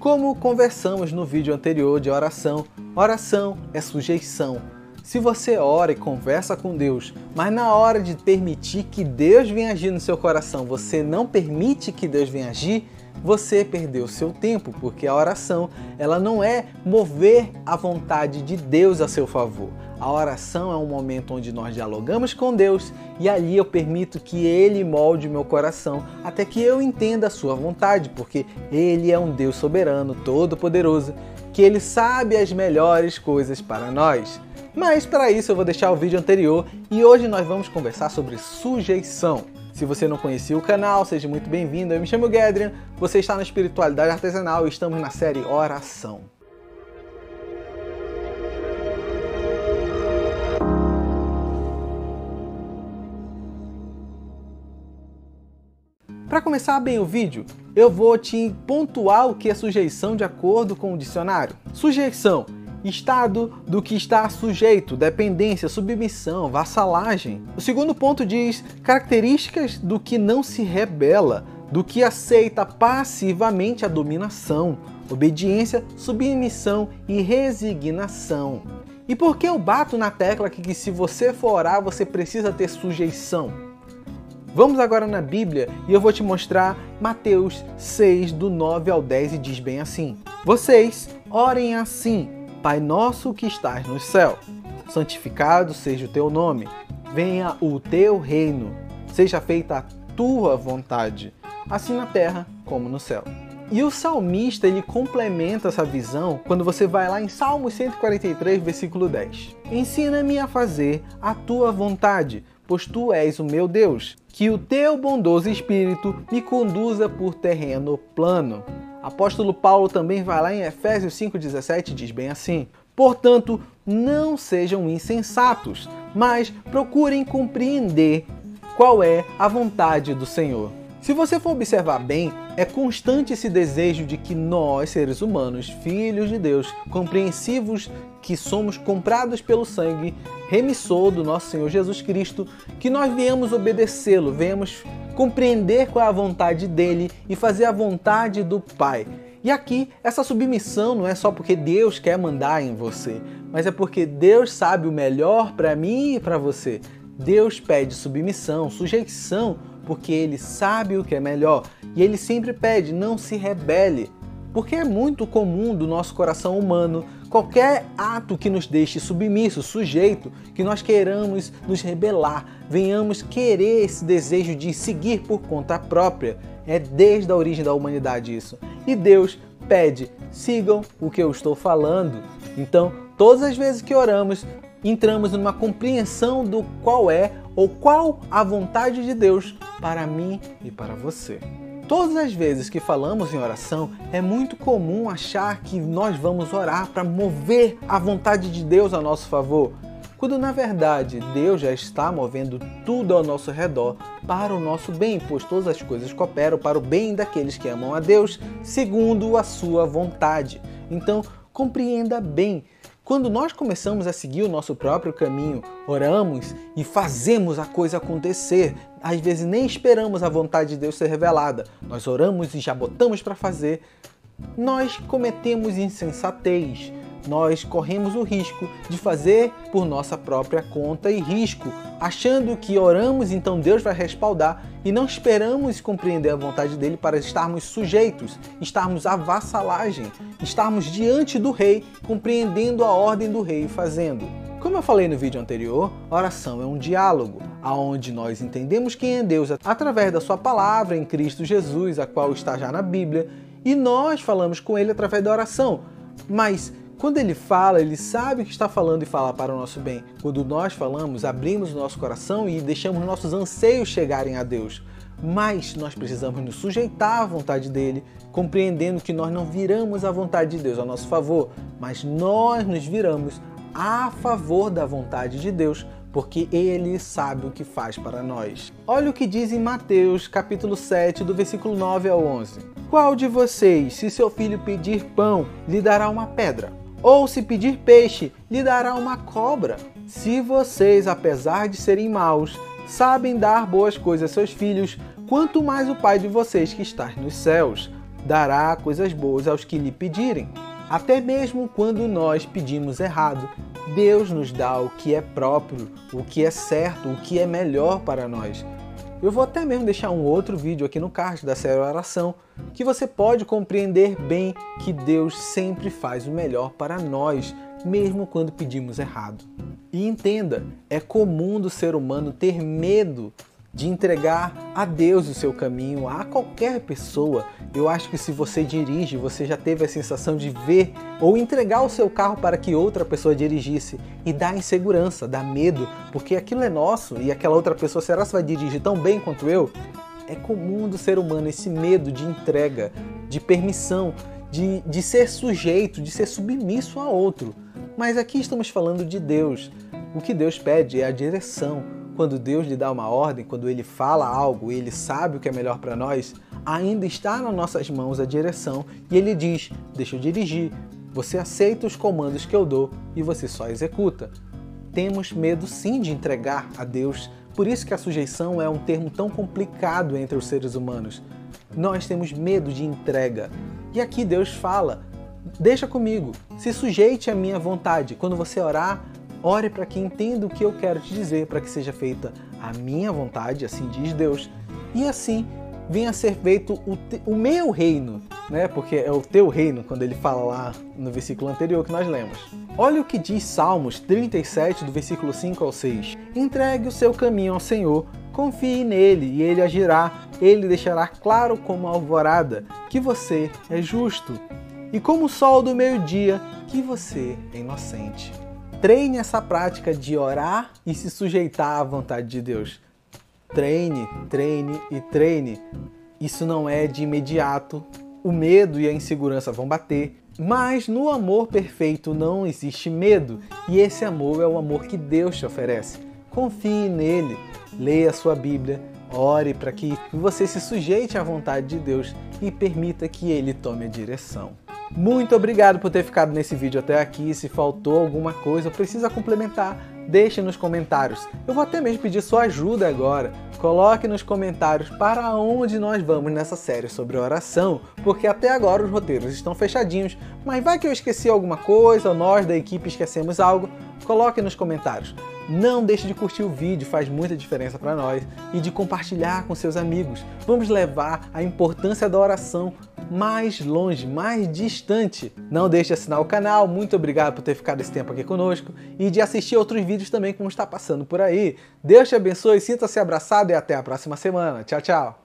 Como conversamos no vídeo anterior de oração, oração é sujeição. Se você ora e conversa com Deus, mas na hora de permitir que Deus venha agir no seu coração, você não permite que Deus venha agir, você perdeu seu tempo, porque a oração, ela não é mover a vontade de Deus a seu favor. A oração é um momento onde nós dialogamos com Deus e ali eu permito que Ele molde meu coração até que eu entenda a sua vontade, porque Ele é um Deus soberano, todo-poderoso, que Ele sabe as melhores coisas para nós. Mas para isso eu vou deixar o vídeo anterior e hoje nós vamos conversar sobre sujeição. Se você não conhecia o canal, seja muito bem-vindo. Eu me chamo Gedrian, você está na Espiritualidade Artesanal e estamos na série Oração. Para começar bem o vídeo, eu vou te pontuar o que é sujeição de acordo com o dicionário. Sujeição estado do que está sujeito, dependência, submissão, vassalagem. O segundo ponto diz características do que não se rebela, do que aceita passivamente a dominação, obediência, submissão e resignação. E por que eu bato na tecla que, que se você for orar, você precisa ter sujeição? Vamos agora na Bíblia e eu vou te mostrar Mateus 6, do 9 ao 10, e diz bem assim: Vocês orem assim Pai nosso que estás no céu, santificado seja o teu nome, venha o teu reino, seja feita a tua vontade, assim na terra como no céu. E o salmista ele complementa essa visão quando você vai lá em Salmo 143, versículo 10. Ensina-me a fazer a tua vontade, pois tu és o meu Deus. Que o teu bondoso espírito me conduza por terreno plano. Apóstolo Paulo também vai lá em Efésios 5,17 diz bem assim: Portanto, não sejam insensatos, mas procurem compreender qual é a vontade do Senhor. Se você for observar bem, é constante esse desejo de que nós, seres humanos, filhos de Deus, compreensivos que somos comprados pelo sangue remissor do nosso Senhor Jesus Cristo, que nós viemos obedecê-lo, venhamos compreender qual é a vontade dele e fazer a vontade do Pai. E aqui, essa submissão não é só porque Deus quer mandar em você, mas é porque Deus sabe o melhor para mim e para você. Deus pede submissão, sujeição porque ele sabe o que é melhor e ele sempre pede: não se rebele. Porque é muito comum do nosso coração humano qualquer ato que nos deixe submisso, sujeito, que nós queiramos nos rebelar, venhamos querer esse desejo de seguir por conta própria. É desde a origem da humanidade isso. E Deus pede: sigam o que eu estou falando. Então, todas as vezes que oramos, entramos numa compreensão do qual é ou qual a vontade de Deus para mim e para você. Todas as vezes que falamos em oração, é muito comum achar que nós vamos orar para mover a vontade de Deus a nosso favor, quando na verdade Deus já está movendo tudo ao nosso redor para o nosso bem, pois todas as coisas cooperam para o bem daqueles que amam a Deus, segundo a sua vontade. Então, compreenda bem quando nós começamos a seguir o nosso próprio caminho, oramos e fazemos a coisa acontecer, às vezes nem esperamos a vontade de Deus ser revelada, nós oramos e já botamos para fazer, nós cometemos insensatez, nós corremos o risco de fazer por nossa própria conta e risco, achando que oramos, então Deus vai respaldar e não esperamos compreender a vontade dele para estarmos sujeitos, estarmos à vassalagem, estarmos diante do rei, compreendendo a ordem do rei e fazendo. Como eu falei no vídeo anterior, oração é um diálogo, aonde nós entendemos quem é Deus através da sua palavra em Cristo Jesus, a qual está já na Bíblia, e nós falamos com ele através da oração. Mas quando ele fala, ele sabe que está falando e fala para o nosso bem. Quando nós falamos, abrimos o nosso coração e deixamos nossos anseios chegarem a Deus. Mas nós precisamos nos sujeitar à vontade dele, compreendendo que nós não viramos a vontade de Deus a nosso favor, mas nós nos viramos a favor da vontade de Deus, porque ele sabe o que faz para nós. Olha o que diz em Mateus, capítulo 7, do versículo 9 ao 11. Qual de vocês, se seu filho pedir pão, lhe dará uma pedra? Ou se pedir peixe, lhe dará uma cobra. Se vocês, apesar de serem maus, sabem dar boas coisas a seus filhos, quanto mais o Pai de vocês que está nos céus dará coisas boas aos que lhe pedirem. Até mesmo quando nós pedimos errado, Deus nos dá o que é próprio, o que é certo, o que é melhor para nós. Eu vou até mesmo deixar um outro vídeo aqui no card da série Oração, que você pode compreender bem que Deus sempre faz o melhor para nós, mesmo quando pedimos errado. E entenda, é comum do ser humano ter medo de entregar a Deus o seu caminho, a qualquer pessoa. Eu acho que se você dirige, você já teve a sensação de ver ou entregar o seu carro para que outra pessoa dirigisse e dá insegurança, dá medo, porque aquilo é nosso e aquela outra pessoa, será que vai dirigir tão bem quanto eu? É comum do ser humano esse medo de entrega, de permissão, de, de ser sujeito, de ser submisso a outro. Mas aqui estamos falando de Deus. O que Deus pede é a direção, quando Deus lhe dá uma ordem, quando ele fala algo, ele sabe o que é melhor para nós, ainda está nas nossas mãos a direção e ele diz: Deixa eu dirigir. Você aceita os comandos que eu dou e você só executa. Temos medo sim de entregar a Deus, por isso que a sujeição é um termo tão complicado entre os seres humanos. Nós temos medo de entrega. E aqui Deus fala: Deixa comigo, se sujeite à minha vontade. Quando você orar, Ore para que entenda o que eu quero te dizer, para que seja feita a minha vontade, assim diz Deus, e assim venha a ser feito o, te, o meu reino, né? Porque é o teu reino, quando ele fala lá no versículo anterior que nós lemos. Olha o que diz Salmos 37, do versículo 5 ao 6. Entregue o seu caminho ao Senhor, confie nele e ele agirá. Ele deixará claro como a alvorada que você é justo, e como o sol do meio-dia que você é inocente. Treine essa prática de orar e se sujeitar à vontade de Deus. Treine, treine e treine. Isso não é de imediato. O medo e a insegurança vão bater, mas no amor perfeito não existe medo, e esse amor é o amor que Deus te oferece. Confie nele, leia a sua Bíblia, ore para que você se sujeite à vontade de Deus e permita que ele tome a direção. Muito obrigado por ter ficado nesse vídeo até aqui. Se faltou alguma coisa, precisa complementar, deixe nos comentários. Eu vou até mesmo pedir sua ajuda agora. Coloque nos comentários para onde nós vamos nessa série sobre oração, porque até agora os roteiros estão fechadinhos, mas vai que eu esqueci alguma coisa ou nós da equipe esquecemos algo, coloque nos comentários. Não deixe de curtir o vídeo, faz muita diferença para nós, e de compartilhar com seus amigos. Vamos levar a importância da oração mais longe, mais distante. Não deixe de assinar o canal, muito obrigado por ter ficado esse tempo aqui conosco e de assistir outros vídeos também como está passando por aí. Deus te abençoe, sinta-se abraçado e até a próxima semana. Tchau, tchau!